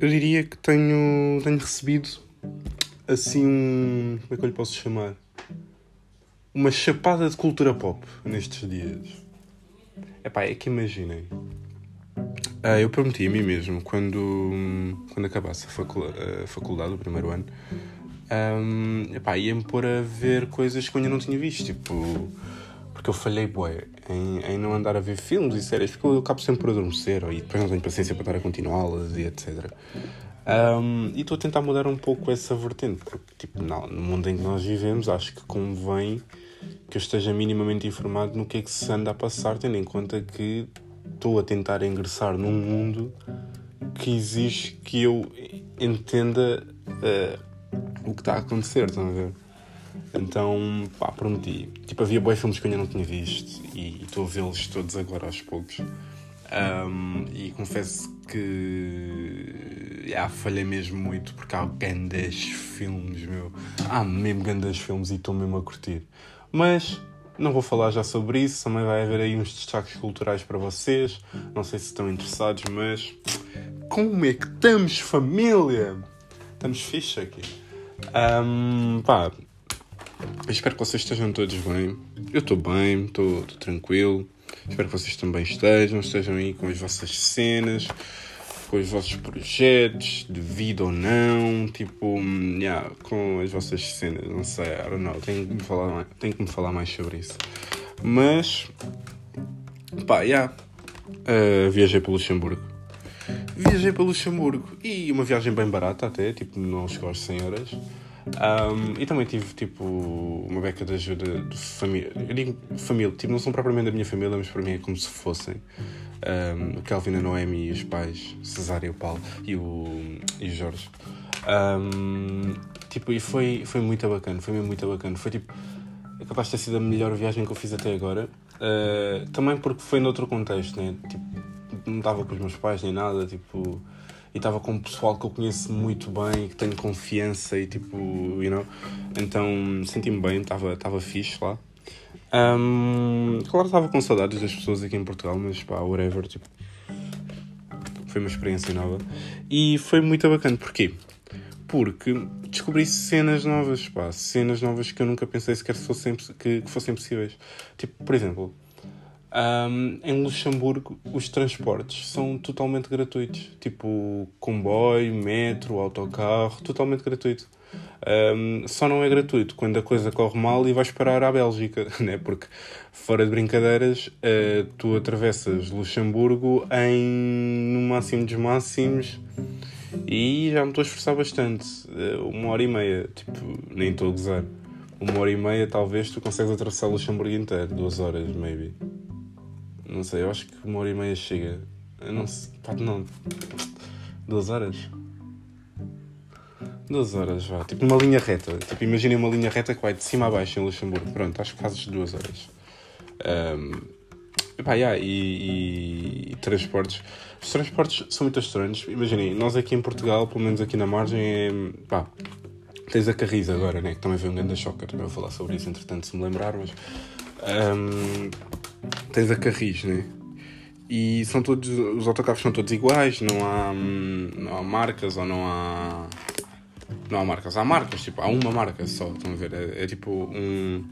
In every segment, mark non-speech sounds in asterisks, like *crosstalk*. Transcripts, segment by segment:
eu diria que tenho, tenho recebido assim um. Como é que eu lhe posso chamar? Uma chapada de cultura pop nestes dias. Epá, é que imaginem. Uh, eu prometi a mim mesmo, quando, quando acabasse a, a faculdade, o primeiro ano, um, epá, ia-me pôr a ver coisas que eu ainda não tinha visto. Tipo, porque eu falhei, bué, em, em não andar a ver filmes e séries, porque eu acabo sempre por adormecer e depois não tenho paciência para estar a continuá-las e etc. Um, e estou a tentar mudar um pouco essa vertente, porque tipo, não, no mundo em que nós vivemos, acho que convém que eu esteja minimamente informado no que é que se anda a passar, tendo em conta que estou a tentar ingressar num mundo que exige que eu entenda uh, o que está a acontecer, estão a ver? Então, pá, prometi. Tipo, havia bons filmes que eu ainda não tinha visto e estou a vê-los todos agora aos poucos. Um, e confesso que yeah, falhei mesmo muito porque há grandes filmes, meu. Há mesmo grandes filmes e estou mesmo a curtir. Mas não vou falar já sobre isso, também vai haver aí uns destaques culturais para vocês. Não sei se estão interessados, mas como é que estamos, família? Estamos fixe aqui. Um, pá, espero que vocês estejam todos bem. Eu estou bem, estou tranquilo. Espero que vocês também estejam, estejam aí com as vossas cenas, com os vossos projetos, de vida ou não, tipo, yeah, com as vossas cenas, não sei, I don't know, tenho que me falar mais, tenho que me falar mais sobre isso. Mas, pá, yeah, uh, viajei para Luxemburgo. Viajei para Luxemburgo e uma viagem bem barata até, tipo, não chegou às 100 horas. Um, e também tive tipo uma beca de ajuda de família. Eu digo família, tipo, não são propriamente da minha família, mas para mim é como se fossem. Um, o Kelvin, a Noemi e os pais, Cesário e o Paulo e o, e o Jorge. Um, tipo, e foi, foi muito bacana, foi mesmo muito bacana. Foi tipo, é capaz de ter sido a melhor viagem que eu fiz até agora. Uh, também porque foi noutro contexto, né? Tipo, não estava com os meus pais nem nada, tipo e estava com um pessoal que eu conheço muito bem que tenho confiança e tipo, you know, então senti-me bem, estava fixe lá. Um, claro, estava com saudades das pessoas aqui em Portugal, mas pá, whatever, tipo, foi uma experiência nova e foi muito bacana. Porquê? Porque descobri cenas novas, pá, cenas novas que eu nunca pensei sequer fossem, que fossem possíveis. Tipo, por exemplo, um, em Luxemburgo, os transportes são totalmente gratuitos, tipo comboio, metro, autocarro, totalmente gratuito. Um, só não é gratuito quando a coisa corre mal e vais parar à Bélgica, *laughs* né? porque fora de brincadeiras, uh, tu atravessas Luxemburgo em no máximo dos máximos e já me estou a esforçar bastante. Uh, uma hora e meia, tipo, nem estou a gozar. Uma hora e meia, talvez, tu consegues atravessar Luxemburgo inteiro, duas horas, maybe. Não sei, eu acho que uma hora e meia chega. Eu não sei. Pá, não. Duas horas? Duas horas, vá. Tipo uma linha reta. Tipo, imaginem uma linha reta que vai de cima a baixo em Luxemburgo. Pronto, acho que fazes duas horas. Um, epá, yeah, e, e, e, transportes. Os transportes são muito estranhos. Imaginem, nós aqui em Portugal, pelo menos aqui na margem, é. pá. Tens a Carris agora, né? Que também veio um grande choque. Também vou falar sobre isso, entretanto, se me lembrar, mas. Um, tens a Carris, né? E são todos, os autocarros são todos iguais, não há, não há marcas ou não há. Não há marcas, há marcas, tipo, há uma marca só, estão a ver? É, é tipo um,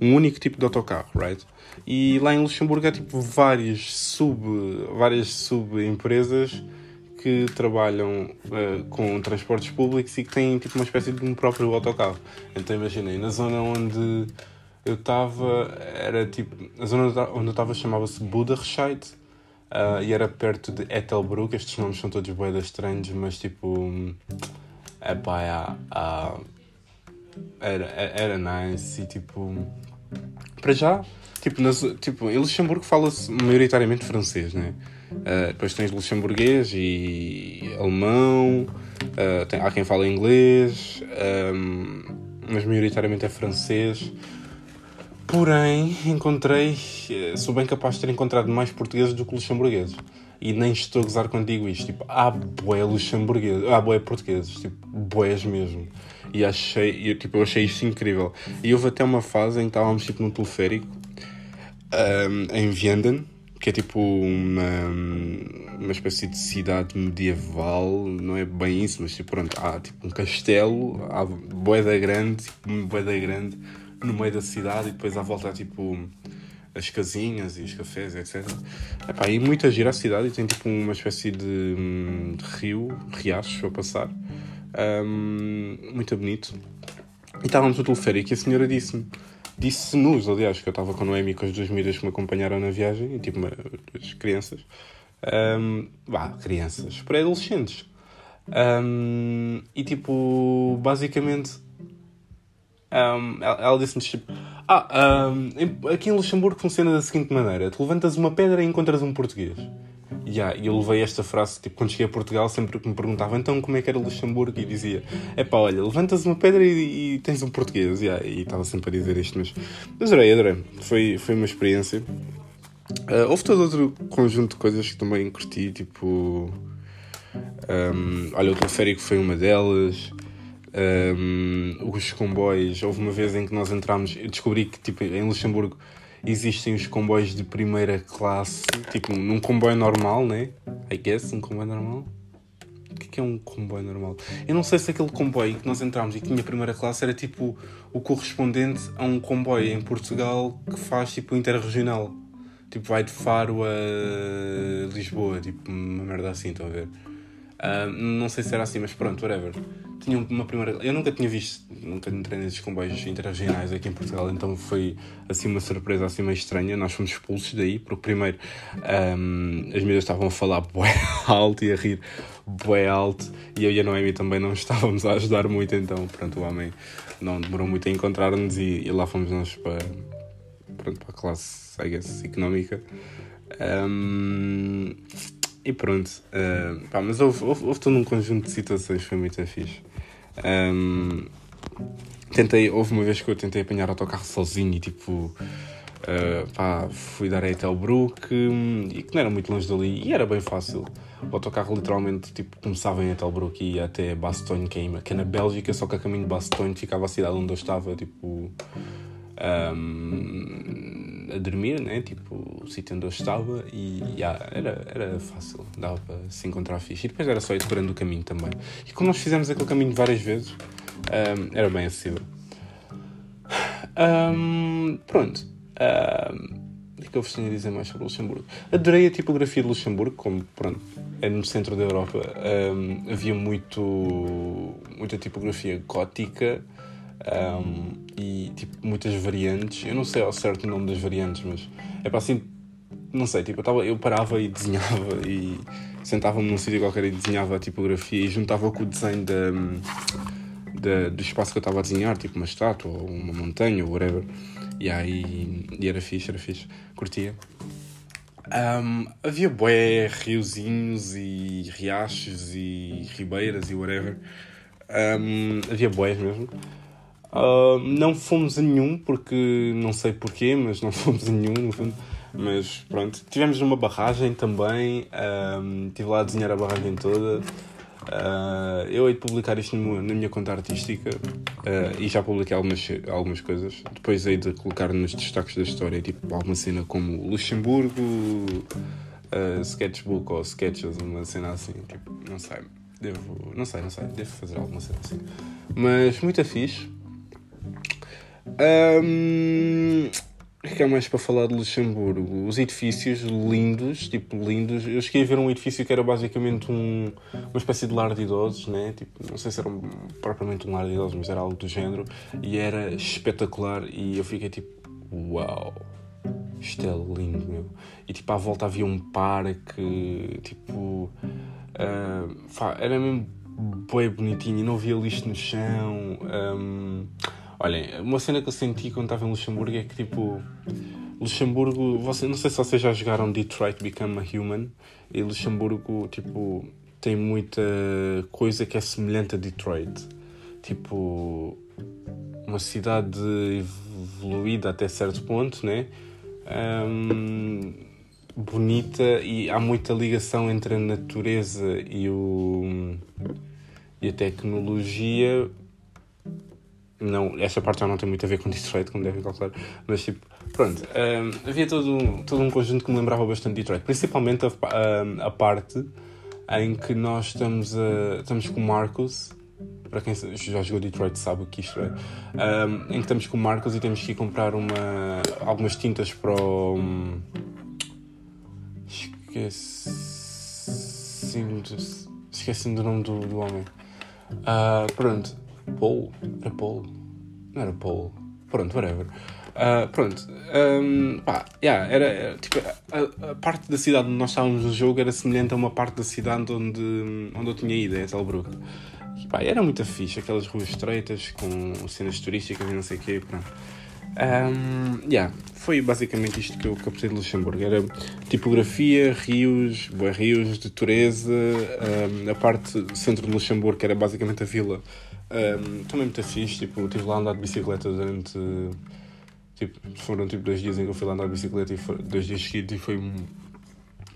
um único tipo de autocarro, right? E lá em Luxemburgo há tipo várias sub, várias sub-empresas que trabalham uh, com transportes públicos e que têm tipo uma espécie de um próprio autocarro. Então imaginei, na zona onde eu estava, era tipo, a zona onde eu estava chamava-se Buderscheid uh, e era perto de Ethelbruck, estes nomes são todos boedas estranhos, mas tipo, é pá, é, era, era nice e tipo, para já, tipo, nas, tipo em Luxemburgo fala-se maioritariamente francês, né? Uh, depois tens luxemburguês e alemão, uh, tem, há quem fala inglês, um, mas maioritariamente é francês. Porém, encontrei, eh, sou bem capaz de ter encontrado mais portugueses do que luxemburgueses. E nem estou a gozar quando digo isto. Tipo, há boé luxemburgueses, há boé portugueses, tipo, boés mesmo. E achei, eu, tipo, eu achei isto incrível. E houve até uma fase em que estávamos tipo num teleférico um, em Vianden, que é tipo uma, uma espécie de cidade medieval, não é bem isso, mas tipo, pronto, há tipo um castelo, há boeda grande, tipo, boeda grande no meio da cidade e depois à volta há tipo as casinhas e os cafés, etc. Epá, e muita gira a cidade e tem tipo uma espécie de, hum, de rio, riacho a passar, um, muito bonito. E estávamos no teleférico e a senhora disse-me disse-nos, aliás, que eu estava com a Noemi com as duas miúdas que me acompanharam na viagem, e tipo, as crianças, um, crianças, pré-adolescentes. Um, e tipo, basicamente, um, ela, ela disse-nos tipo: Ah, um, aqui em Luxemburgo funciona da seguinte maneira: tu levantas uma pedra e encontras um português. Yeah, e eu levei esta frase, tipo, quando cheguei a Portugal, sempre que me perguntavam então como é que era Luxemburgo, e dizia: é pá, olha, levantas uma pedra e, e tens um português. Yeah, e estava sempre a dizer isto, mas, mas adorei, adorei. Foi, foi uma experiência. Uh, houve todo outro conjunto de coisas que também curti, tipo. Um, olha, o teleférico foi uma delas. Um, os comboios, houve uma vez em que nós entramos, eu descobri que tipo, em Luxemburgo existem os comboios de primeira classe, tipo num comboio normal, né? I guess, um comboio normal. O que é, é um comboio normal? Eu não sei se aquele comboio que nós entramos e que tinha primeira classe era tipo o correspondente a um comboio em Portugal que faz tipo interregional. Tipo, vai de Faro a Lisboa, tipo, uma merda assim, estão a ver? Uh, não sei se era assim, mas pronto, whatever. Tinha uma primeira. Eu nunca tinha visto, nunca entrei nesses comboios interregionais aqui em Portugal, então foi assim uma surpresa assim meio estranha. Nós fomos expulsos daí, porque primeiro um, as medidas estavam a falar bué *laughs* alto e a rir bué alto, e eu e a Noemi também não estávamos a ajudar muito, então pronto, o homem não demorou muito a encontrar-nos e, e, lá fomos nós para, pronto, para a classe, I guess, económica. Um, e pronto, uh, pá, mas houve, houve, houve todo um conjunto de situações, foi muito fixe. Um, tentei, houve uma vez que eu tentei apanhar autocarro sozinho e tipo, uh, pá, fui dar a Etelbruck e que não era muito longe dali e era bem fácil. O autocarro literalmente tipo, começava em Etelbruck e ia até Bastogne, que é, que é na Bélgica, só que a caminho de Bastogne ficava a cidade onde eu estava, tipo. Um, a dormir, né? Tipo, o sítio onde eu estava e yeah, era, era fácil, dava para se encontrar fixe. E depois era só ir decorando o caminho também. E como nós fizemos aquele caminho várias vezes, um, era bem acessível. Um, pronto. O que é eu vos tinha a dizer mais sobre Luxemburgo? Adorei a tipografia de Luxemburgo, como pronto, é no centro da Europa. Havia muito, muita tipografia gótica um, e tipo, muitas variantes. Eu não sei ao certo o nome das variantes, mas é para assim, não sei, tipo, eu, tava, eu parava e desenhava e sentava-me num sítio qualquer e desenhava a tipografia e juntava com o desenho da, da, do espaço que eu estava a desenhar, tipo uma estátua ou uma montanha ou whatever. E aí e era fixe, era fixe, curtia. Um, havia bué, riozinhos e riachos e ribeiras e whatever. Um, havia boés mesmo. Uh, não fomos a nenhum, porque não sei porquê, mas não *laughs* fomos a nenhum, no fundo. Mas pronto, tivemos uma barragem também, um, estive lá a desenhar a barragem toda. Uh, eu hei de publicar isto no, na minha conta artística uh, e já publiquei algumas, algumas coisas. Depois hei de colocar nos destaques da história, tipo alguma cena como Luxemburgo, uh, sketchbook ou sketches, uma cena assim, tipo, não sei. Devo, não sei, não sei, devo fazer alguma cena assim. Mas muito fixe. Um, o que é mais para falar de Luxemburgo? Os edifícios lindos, tipo lindos. Eu cheguei a ver um edifício que era basicamente um, uma espécie de lar de idosos, né? Tipo, não sei se era um, propriamente um lar de idosos, mas era algo do género. E era espetacular. E eu fiquei tipo, uau, isto é lindo, meu. E tipo, à volta havia um parque, tipo, uh, era mesmo bem bonitinho e não havia lixo no chão. Um, Olhem, uma cena que eu senti quando estava em Luxemburgo é que tipo. Luxemburgo, você, não sei se vocês já jogaram Detroit Become a Human e Luxemburgo, tipo, tem muita coisa que é semelhante a Detroit. Tipo, uma cidade evoluída até certo ponto, né? Um, bonita e há muita ligação entre a natureza e, o, e a tecnologia não, essa parte já não tem muito a ver com Detroit, como devem calcular, mas tipo, pronto, um, havia todo, um- todo um conjunto que me lembrava bastante de Detroit, principalmente a, a, a parte em que nós estamos, a, estamos com o Marcos. Para quem já jogou Detroit sabe o que isto é. Um, em que estamos com o Marcos e temos que ir comprar uma, algumas tintas para o. hum, Esqueci-me do, esqueci do nome do, do homem. Ah, pronto. Paul? Era Paul? Não era Paul. Pronto, whatever. Ah, pronto. Um, pá, yeah, era, tipo, a, a parte da cidade onde nós estávamos no jogo era semelhante a uma parte da cidade onde, onde eu tinha ido, em Telbrook. E, pá, era muito fixe, aquelas ruas estreitas com cenas turísticas e não sei o quê. Pronto. Um, yeah, foi basicamente isto que eu captei de Luxemburgo. Era tipografia, rios, boa, rios de um, a parte centro de Luxemburgo, que era basicamente a vila, um, também muito fixe. Tipo, estive lá a andar de bicicleta durante. Tipo, foram tipo dois dias em que eu fui lá andar de bicicleta e foi, dois dias seguidos e foi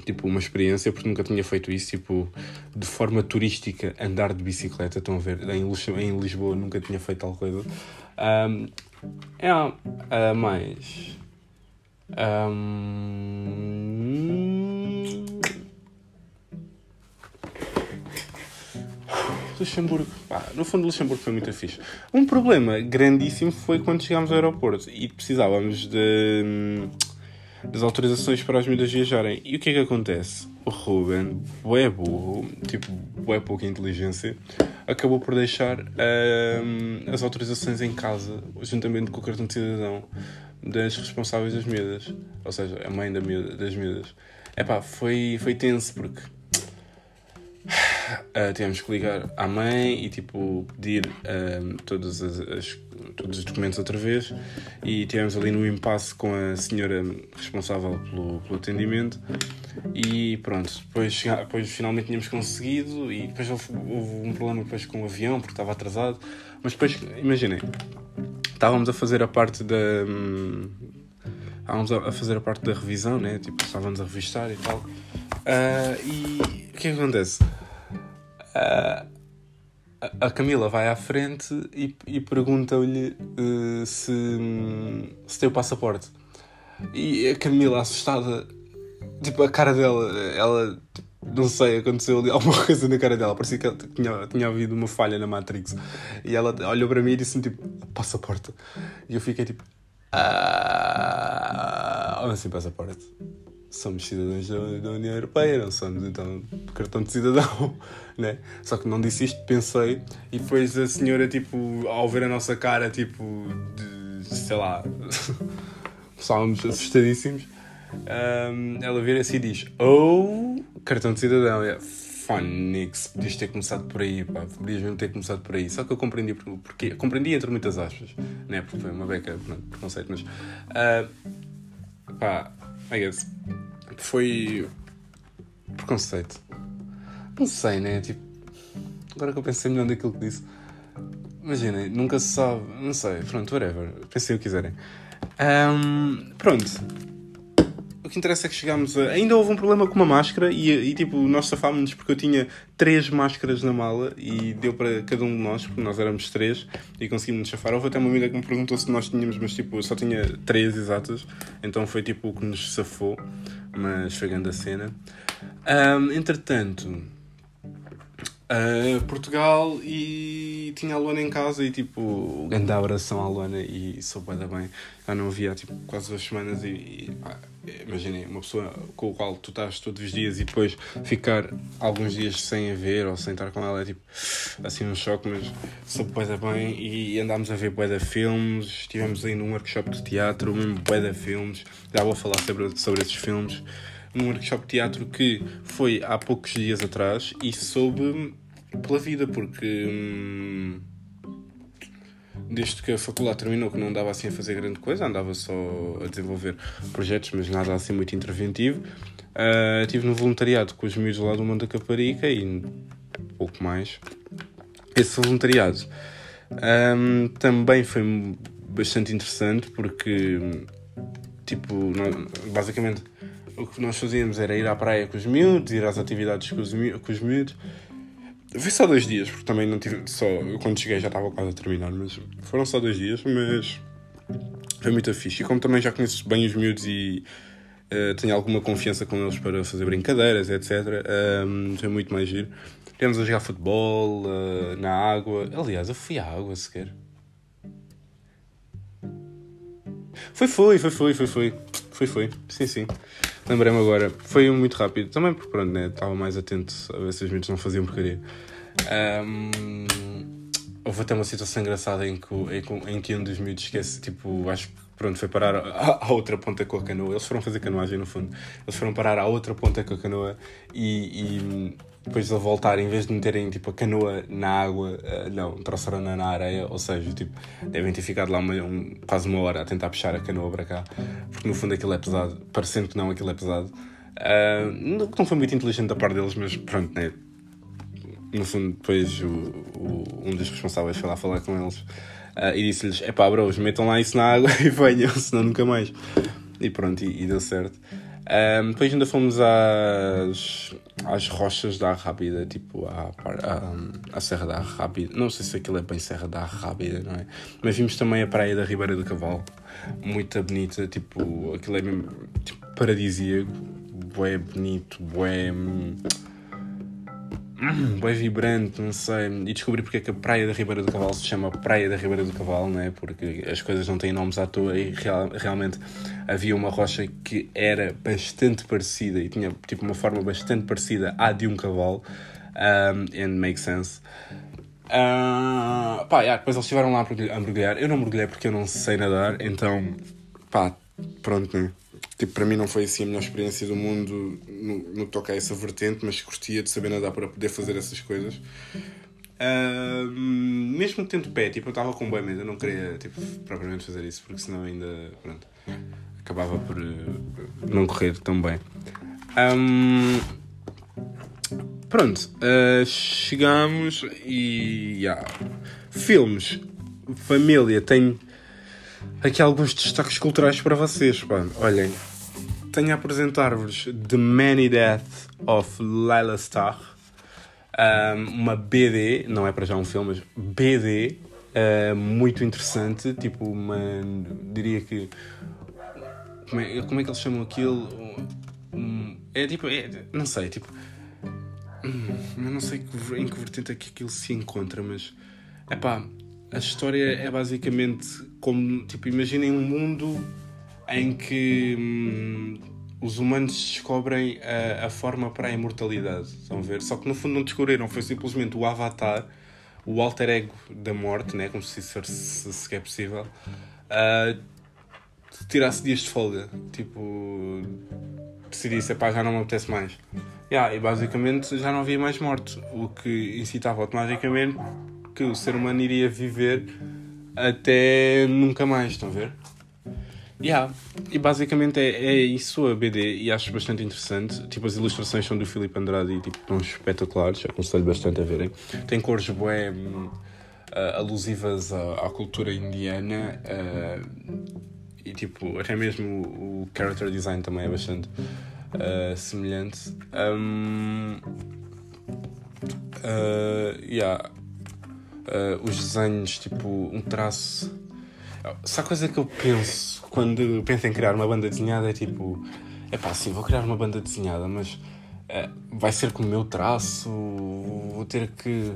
tipo uma experiência porque nunca tinha feito isso tipo de forma turística andar de bicicleta estão a ver em Lisboa nunca tinha feito tal coisa um, é ah, mais um, Luxemburgo, pá, no fundo Luxemburgo foi muito fixe. Um problema grandíssimo foi quando chegámos ao aeroporto e precisávamos de, hum, das autorizações para as miúdas viajarem. E o que é que acontece? O Ruben, bué burro, tipo, bué pouca inteligência, acabou por deixar hum, as autorizações em casa, juntamente com o cartão de cidadão das responsáveis das miúdas. Ou seja, a mãe da miúda, das miúdas. Epá, foi, foi tenso porque Uh, tivemos que ligar à mãe e tipo pedir todas as, as- todos os documentos outra vez e tivemos ali no impasse com a senhora responsável pelo, pelo atendimento e pronto, depois, depois finalmente tínhamos conseguido e depois houve, houve um problema depois com o avião porque estava atrasado mas depois, imaginem estávamos a fazer a parte da hum, estávamos a fazer a parte da revisão, né? Tipo, estávamos a revistar e tal. Ah, e o que é que acontece? A- Camila vai à frente e, e pergunta-lhe eh, se, se tem o passaporte. E a Camila, assustada, tipo, a cara dela, ela, tipo, não sei, aconteceu ali *laughs* alguma coisa na cara dela. Parecia que ela tinha, tinha havido uma falha na Matrix. E ela olhou para mim e disse-me, tipo, passaporte. E eu fiquei tipo, ah, assim passaporte? Somos cidadãos da, União Europeia, não somos então cartão de cidadão, *laughs* né? Só que não disse isto, pensei, e depois a senhora, tipo, ao ver a nossa cara, tipo, de, sei lá, *laughs* estávamos assustadíssimos, Ahm, ela vira-se e diz: Oh, cartão de cidadão. É, Phonics, podias ter começado por aí, pá, podias mesmo ter começado por aí. Só que eu compreendi por- porque, compreendi entre muitas aspas, né? Porque foi uma beca, pronto, preconceito, mas. ah, pá, I guess. Foi. Preconceito. Não sei, né? Tipo. Agora que eu pensei melhor daquilo que disse. Imaginem, nunca se sabe. Não sei, pronto, whatever. Pensem o que quiserem. Ahm, pronto. Que interessa é que chegámos a. Ainda houve um problema com uma máscara e, e, tipo, nós safámos-nos porque eu tinha três máscaras na mala e deu para cada um de nós, porque nós éramos três e conseguimos nos safar. Houve até uma amiga que me perguntou se nós tínhamos, mas tipo, só tinha três exatas, então foi tipo o que nos safou, mas foi grande a cena. Ahm, entretanto, a Portugal e tinha a Luana em casa e tipo, grande abração à Luana e sou bem bem. Já não via tipo quase duas semanas e, e imaginei uma pessoa com a qual tu estás todos os dias e depois ficar alguns dias sem a ver ou sem estar com ela é tipo assim um choque, mas sou bem bem e andámos a ver de filmes, estivemos aí num workshop de teatro, mesmo de filmes, já vou falar sobre, sobre esses filmes. Num workshop de teatro que foi há poucos dias atrás e soube pela vida, porque hum, desde que a faculdade terminou, que não andava assim a fazer grande coisa, andava só a desenvolver projetos, mas nada assim muito interventivo. Ah, estive no voluntariado com os miúdos lá do Mundo da Caparica e pouco mais. Esse voluntariado hum, também foi bastante interessante porque, tipo, basicamente o que nós fazíamos era ir à praia com os miúdos, ir às atividades com os, mi- com os miúdos. Foi só dois dias, porque também não tive. Só, quando cheguei já estava quase a terminar, mas foram só dois dias, mas Foi muito fixe. E como também já conheço bem os miúdos e uh, tenho alguma confiança com eles para fazer brincadeiras, etc., um, foi muito mais giro. Tivemos a jogar futebol uh, na água. Aliás, eu fui à água sequer. Foi, foi, foi, foi, foi, foi. Foi, foi. Sim, sim. Lembrei-me agora. Foi muito rápido. Também porque, pronto, né? Estava mais atento a ver se os miúdos não faziam porcaria. Um, houve até uma situação engraçada em que, em, em que um dos miúdos esquece, tipo, acho que pronto, foi parar à, à, outra ponta com a canoa. Eles foram fazer canoagem no fundo. Eles foram parar à outra ponta com a canoa e, e depois de voltar, em vez de meterem tipo, a canoa na água, uh, não, trouxeram-na na areia, ou seja, tipo, devem ter ficado lá uma, um, quase uma hora a tentar puxar a canoa para cá, porque no fundo aquilo é pesado, parecendo que não, aquilo é pesado. Uh, não, não foi muito inteligente da parte deles, mas pronto, né? No fundo, depois o, o, um dos responsáveis foi lá falar com eles uh, e disse-lhes: é pá, bros, metam lá isso na água *laughs* e venham, senão nunca mais. E pronto, e, e deu certo. Um, depois ainda fomos às, às rochas da Rábida, tipo à, à, à Serra da Rábida. Não sei se aquilo é bem Serra da Rábida, não é? Mas vimos também a praia da Ribeira do Cavalo, muito bonita, tipo, aquilo é mesmo tipo, paradisíaco, bué bonito, bué hum, *clears throat* bem vibrante, não sei. E descobri porque é que a Praia da Ribeira do Cavalo se chama Praia da Ribeira do Cavalo, não é? Porque as coisas não têm nomes à toa e real, realmente havia uma rocha que era bastante parecida e tinha tipo uma forma bastante parecida à de um cavalo. Um, and makes sense. Uh, pá, yeah, depois eles estiveram lá a mergulhar. Eu não mergulhei porque eu não sei nadar, então pá, pronto, né? Tipo, para mim não foi assim a melhor experiência do mundo no, no que toca a essa vertente, mas curtia de saber nadar para poder fazer essas coisas. Uh, mesmo tendo pé, tipo, eu estava com bem medo, eu não queria tipo, propriamente fazer isso, porque senão ainda pronto, acabava por uh, não correr tão bem. Um, pronto, uh, chegamos e. Yeah. Filmes, família, tenho aqui alguns destaques culturais para vocês. Pá. Olhem, tenho a apresentar-vos The Many Death of Lila Starr, um, uma BD, não é para já um filme, mas BD, uh, muito interessante, tipo uma, diria que, como é, como é que eles chamam aquilo? É tipo, é, não sei, tipo, hum, eu não sei em que vertente é que aquilo se encontra, mas, é pá, a história é basicamente como, tipo, imaginem um mundo em que hum, os humanos descobrem a, a, forma para a imortalidade. Estão a ver? Só que no fundo não descobriram, foi simplesmente o avatar, o alter ego da morte, né? como se isso fosse sequer possível, uh, tirasse dias de folga. Tipo, decidisse, pá, já não me apetece mais. Yeah, e basicamente já não havia mais morte, o que incitava automaticamente que o ser humano iria viver até nunca mais, estão a ver? Yeah. E basicamente é, é isso a BD e acho bastante interessante. Tipo, as ilustrações são do Filipe Andrade e tipo, estão espetaculares, aconselho bastante a verem. Tem cores bué uh, alusivas à, à, cultura indiana uh, e tipo, até mesmo o, o character design também é bastante uh, semelhante. Um, yeah. os desenhos, tipo, um traço. A coisa que eu penso quando penso em criar uma banda desenhada é tipo, é pá, sim, vou criar uma banda desenhada, mas é, vai ser com o meu traço, vou ter que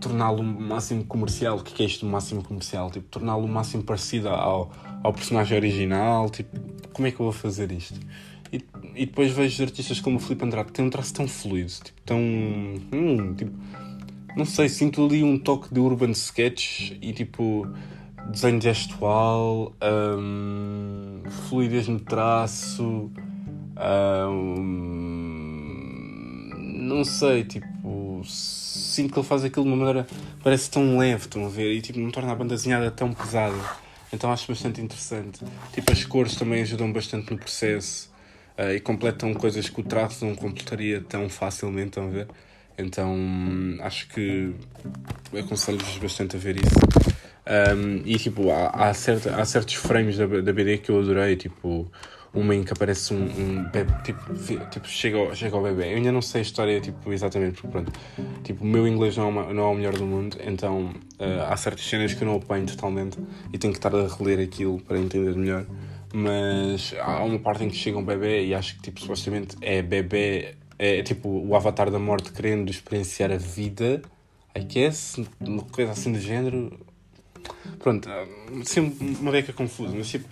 torná-lo o máximo comercial. O que é isto, o máximo comercial? Tipo, torná-lo o máximo parecido ao, ao personagem original. Tipo, como é que eu vou fazer isto? E, e depois vejo artistas como o Filipe Andrade que têm um traço tão fluido, tipo, tão. Hum, tipo, não sei, sinto ali um toque de urban sketch e tipo desenho gestual, um, fluidez no traço, um, não sei, tipo, sinto que ele faz aquilo de uma maneira parece tão leve, estão a ver, e tipo, não torna a banda desenhada tão pesada. Então acho bastante interessante. Tipo, as cores também ajudam bastante no processo uh, e completam coisas que o traço não completaria tão facilmente, estão a ver? Então acho que aconselho-vos bastante a ver isso. Um, e tipo, há, há, certa, há certos frames da, da BD que eu adorei, tipo uma em que aparece um, um bebê, tipo, tipo chega, chega ao bebê. Eu ainda não sei a história tipo, exatamente, porque pronto, tipo, o meu inglês não é, uma, não é o melhor do mundo, então uh, há certas cenas que eu não apanho totalmente e tenho que estar a reler aquilo para entender melhor. Mas há uma parte em que chega um bebê e acho que tipo, supostamente é bebê, é tipo o avatar da morte querendo experienciar a vida, I guess, uma coisa assim do género. Pronto, sempre uma beca confusa, mas tipo,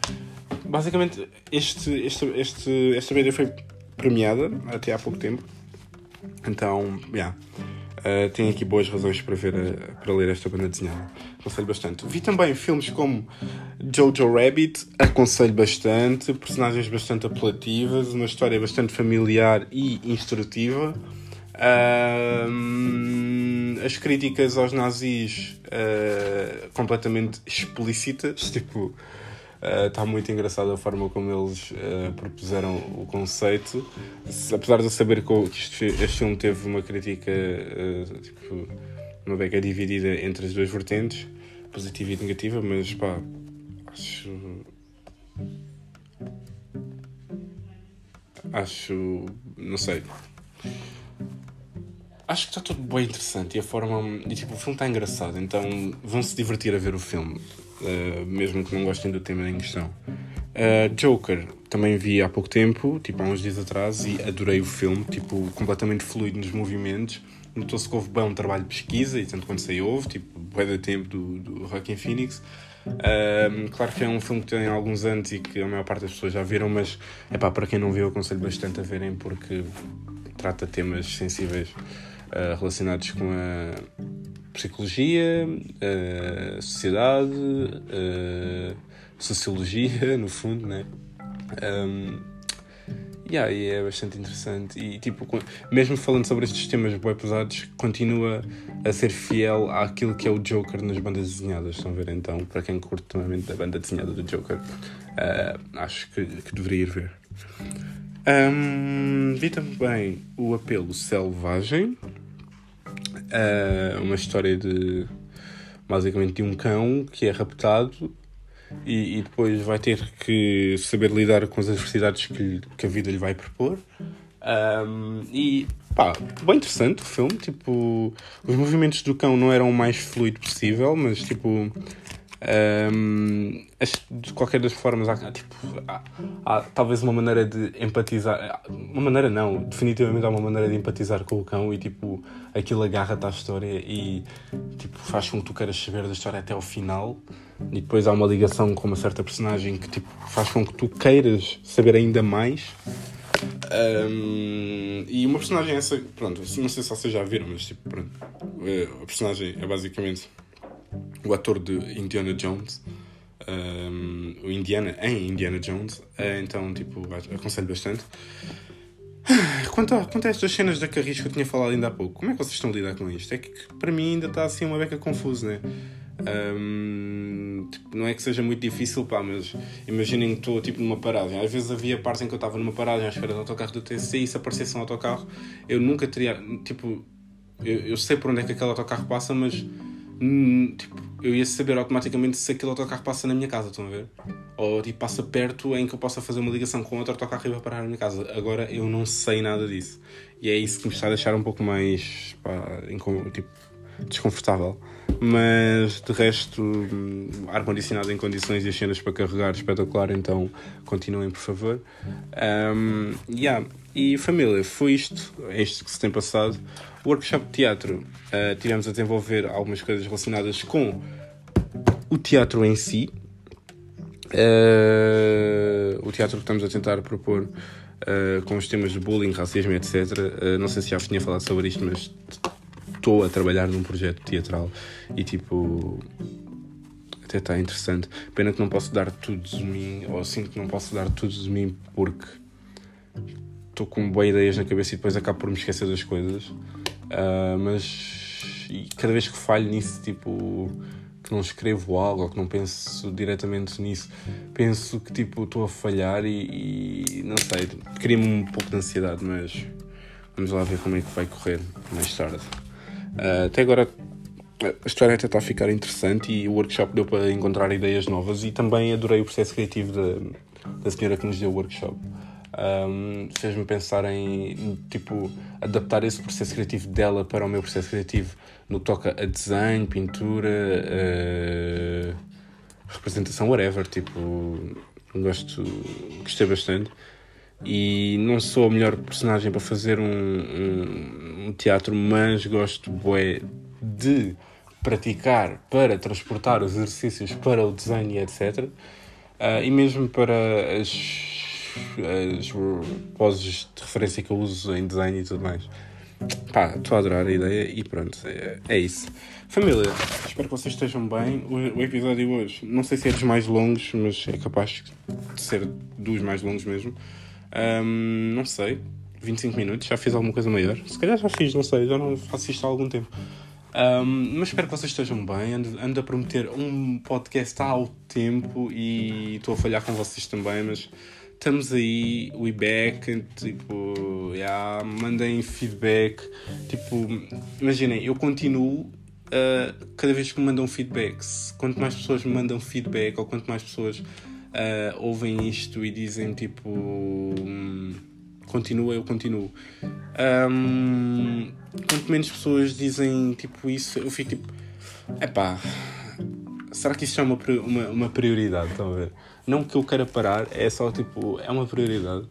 basicamente este, este, este, esta BD foi premiada até há pouco tempo. Então, yeah, uh, aqui boas razões para, ver, uh, para ler esta banda desenhada. Aconselho bastante. Vi também filmes como Jojo Rabbit, aconselho bastante. Personagens bastante apelativas, uma história bastante familiar e instrutiva. As críticas aos nazis uh, completamente explícitas, *laughs* tipo, está uh, muito engraçada a forma como eles uh, propuseram o conceito. Apesar de eu saber que este, este filme teve uma crítica, tipo, uma beca dividida entre as duas vertentes, positiva e negativa, mas pá, acho. Acho. não sei acho que está tudo bem interessante e a forma. E, tipo, o filme está engraçado, então vão se divertir a ver o filme, uh, mesmo que não gostem do tema em questão. Uh, Joker também vi há pouco tempo, tipo há uns dias atrás, e adorei o filme, tipo, completamente fluido nos movimentos. Notou-se que houve bem um trabalho de pesquisa, e tanto quanto sei houve, tipo, bué de tempo do, do Joaquin Phoenix. Uh, claro que é um filme que tem alguns anos e que a maior parte das pessoas já viram, mas epá, para quem não viu, eu aconselho bastante a verem porque trata temas sensíveis uh, relacionados com a psicologia, a sociedade, a sociologia, *laughs* no fundo, né? Um, yeah, e é bastante interessante. E, tipo, mesmo falando sobre estes temas bem pesados, continua a ser fiel àquilo que é o Joker nas bandas desenhadas. Estão a ver? Então, para quem curte também da banda desenhada do Joker, uh, acho que, que deveria ir ver. Um, vi também o apelo selvagem, uh, uma história de basicamente de um cão que é raptado e, e, depois vai ter que saber lidar com as adversidades que, que a vida lhe vai propor. Um, e pá, bem interessante o filme. Tipo, os movimentos do cão não eram o mais fluido possível, mas tipo, um, de qualquer das formas, há, tipo, há, há, talvez uma maneira de empatizar. Uma maneira não, definitivamente há uma maneira de empatizar com o cão e tipo, aquilo agarra-te à história e tipo, faz com que tu queiras saber da história até ao final. E depois há uma ligação com uma certa personagem que tipo, faz com que tu queiras saber ainda mais. Um, e uma personagem essa, pronto, não sei se vocês já viram, mas tipo, pronto, eh, a personagem é basicamente o ator de Indiana Jones, um, o Indiana em Indiana Jones, uh, então tipo, aconselho bastante. *sighs* Quanto a, quanto a estas cenas da Carris que eu tinha falado ainda há pouco, como é que vocês estão a lidar com isto? É que para mim ainda está assim uma beca confusa, né? Um, tipo, não é que seja muito difícil, pá, mas imaginem que estou tipo numa paragem. Às vezes havia partes em que eu estava numa paragem à espera do autocarro do TC e se aparecesse um autocarro, eu nunca teria. Tipo, eu, eu sei por onde é que aquele autocarro passa, mas tipo, eu ia saber automaticamente se aquele autocarro passa na minha casa, estão a ver? Ou tipo, passa perto em que eu possa fazer uma ligação com outro autocarro e vai parar na minha casa. Agora eu não sei nada disso. E é isso que me está a deixar um pouco mais pá, tipo, desconfortável. Mas de resto, hum, ar-condicionado em condições e as cenas para carregar espetacular, então continuem por favor. Um, yeah. E família, foi isto, é isto que se tem passado. Workshop de teatro, uh, tivemos a desenvolver algumas coisas relacionadas com o teatro em si. Uh, o teatro que estamos a tentar propor uh, com os temas de bullying, racismo, etc. não sei se já tinha falado sobre isto, mas estou a trabalhar num projeto teatral e tipo até está interessante. Pena que não posso dar tudo de mim, ou sinto que não posso dar tudo de mim porque estou com boas ideias na cabeça e depois acabo por me esquecer das coisas. Uh, mas cada vez que falho nisso, tipo, que não escrevo algo ou que não penso diretamente nisso, penso que tipo estou a falhar e, e não sei, cria-me um pouco de ansiedade, mas vamos lá ver como é que vai correr mais tarde. Uh, até agora a história até está a ficar interessante e o workshop deu para encontrar ideias novas e também adorei o processo criativo de, da senhora que nos deu o workshop. Um, fez-me pensar em tipo adaptar esse processo criativo dela para o meu processo criativo no que toca a design, pintura, uh, representação, whatever. Tipo, gosto, gostei bastante. E não sou a melhor personagem para fazer um, um, um teatro, mas gosto bué, de praticar para transportar os exercícios para o design e etc. Uh, ah, e mesmo para as as poses de referência que eu uso em design e tudo mais. Pá, estou a adorar a ideia e pronto, é, é isso. Família, espero que vocês estejam bem. O, o, episódio hoje, não sei se é dos mais longos, mas é capaz de ser dos mais longos mesmo. Um, não sei, 25 minutos, já fiz alguma coisa maior. Se calhar já fiz, não sei, já não faço isto há algum tempo. Um, mas espero que vocês estejam bem. Ando, ando a prometer um podcast ao tempo e estou a falhar com vocês também, mas estamos aí, we back, tipo, yeah, mandem feedback, tipo, imaginem, eu continuo uh, cada vez que me mandam feedbacks, quanto mais pessoas me mandam feedback ou quanto mais pessoas uh, ouvem isto e dizem tipo um, continua, eu continuo. Um, quanto menos pessoas dizem tipo isso, eu fico tipo, epá, será que isso é uma, uma, uma prioridade? Estão a ver? Não que eu queira parar, é só tipo, é uma prioridade.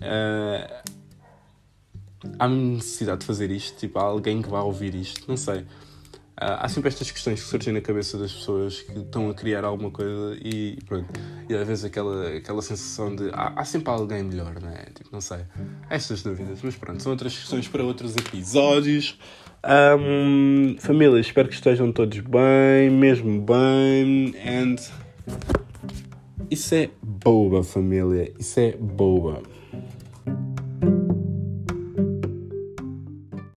Uh, há necessidade de fazer isto, tipo, há alguém que vá ouvir isto, não sei. Uh, há sempre estas questões que surgem na cabeça das pessoas que estão a criar alguma coisa e pronto. E às vezes aquela, aquela sensação de há, há sempre alguém melhor, não é? Tipo, não sei. Estas dúvidas, mas pronto, são outras questões para outros episódios. Um, família, espero que estejam todos bem, mesmo bem. And isso é boba, família. Isso é boba.